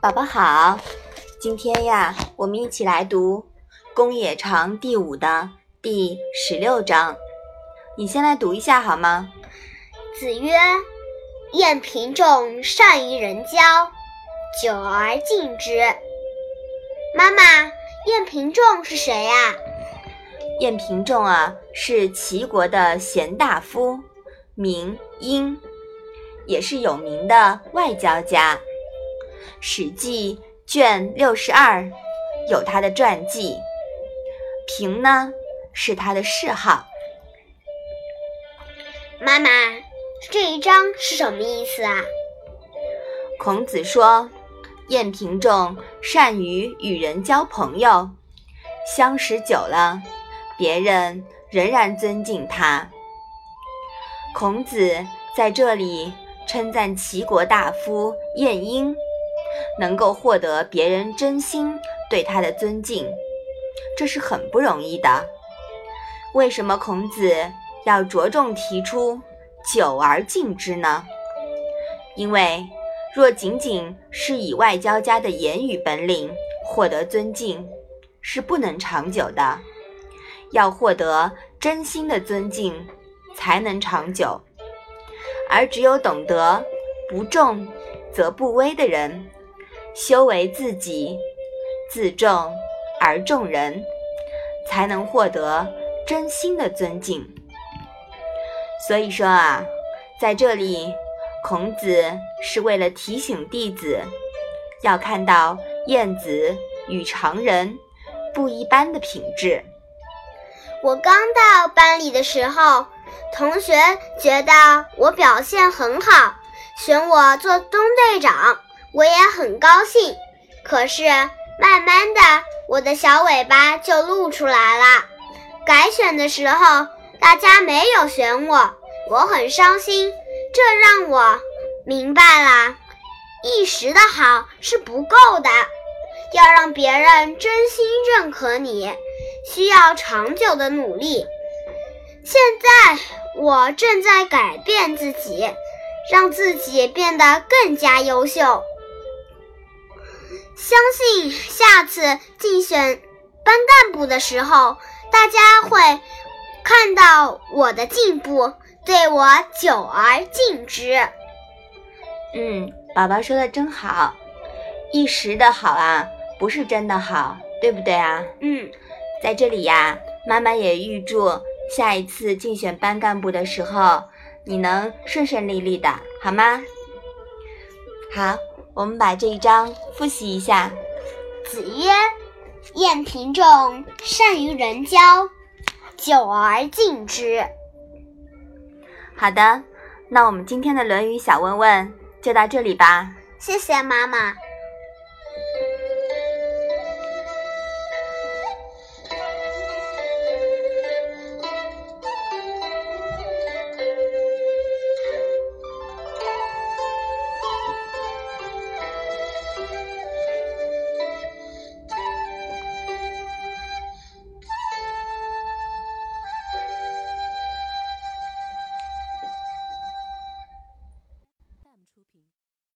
宝宝好，今天呀，我们一起来读《公冶长》第五的第十六章。你先来读一下好吗？子曰：“晏平仲善于人交，久而敬之。”妈妈，晏平仲是谁呀？晏平仲啊，是齐国的贤大夫，名婴，也是有名的外交家。《史记》卷六十二有他的传记。平呢，是他的谥号。妈妈，这一章是什么意思啊？孔子说，晏平仲善于与人交朋友，相识久了，别人仍然尊敬他。孔子在这里称赞齐国大夫晏婴。能够获得别人真心对他的尊敬，这是很不容易的。为什么孔子要着重提出“久而敬之”呢？因为若仅仅是以外交家的言语本领获得尊敬，是不能长久的。要获得真心的尊敬，才能长久。而只有懂得“不重则不威”的人。修为自己，自重而重人，才能获得真心的尊敬。所以说啊，在这里，孔子是为了提醒弟子，要看到晏子与常人不一般的品质。我刚到班里的时候，同学觉得我表现很好，选我做中队长。我也很高兴，可是慢慢的，我的小尾巴就露出来了。改选的时候，大家没有选我，我很伤心。这让我明白了，一时的好是不够的，要让别人真心认可你，需要长久的努力。现在我正在改变自己，让自己变得更加优秀。相信下次竞选班干部的时候，大家会看到我的进步，对我久而敬之。嗯，宝宝说的真好，一时的好啊，不是真的好，对不对啊？嗯，在这里呀，妈妈也预祝下一次竞选班干部的时候，你能顺顺利利的，好吗？好。我们把这一章复习一下。子曰：“晏平仲善于人交，久而敬之。”好的，那我们今天的《论语》小问问就到这里吧。谢谢妈妈。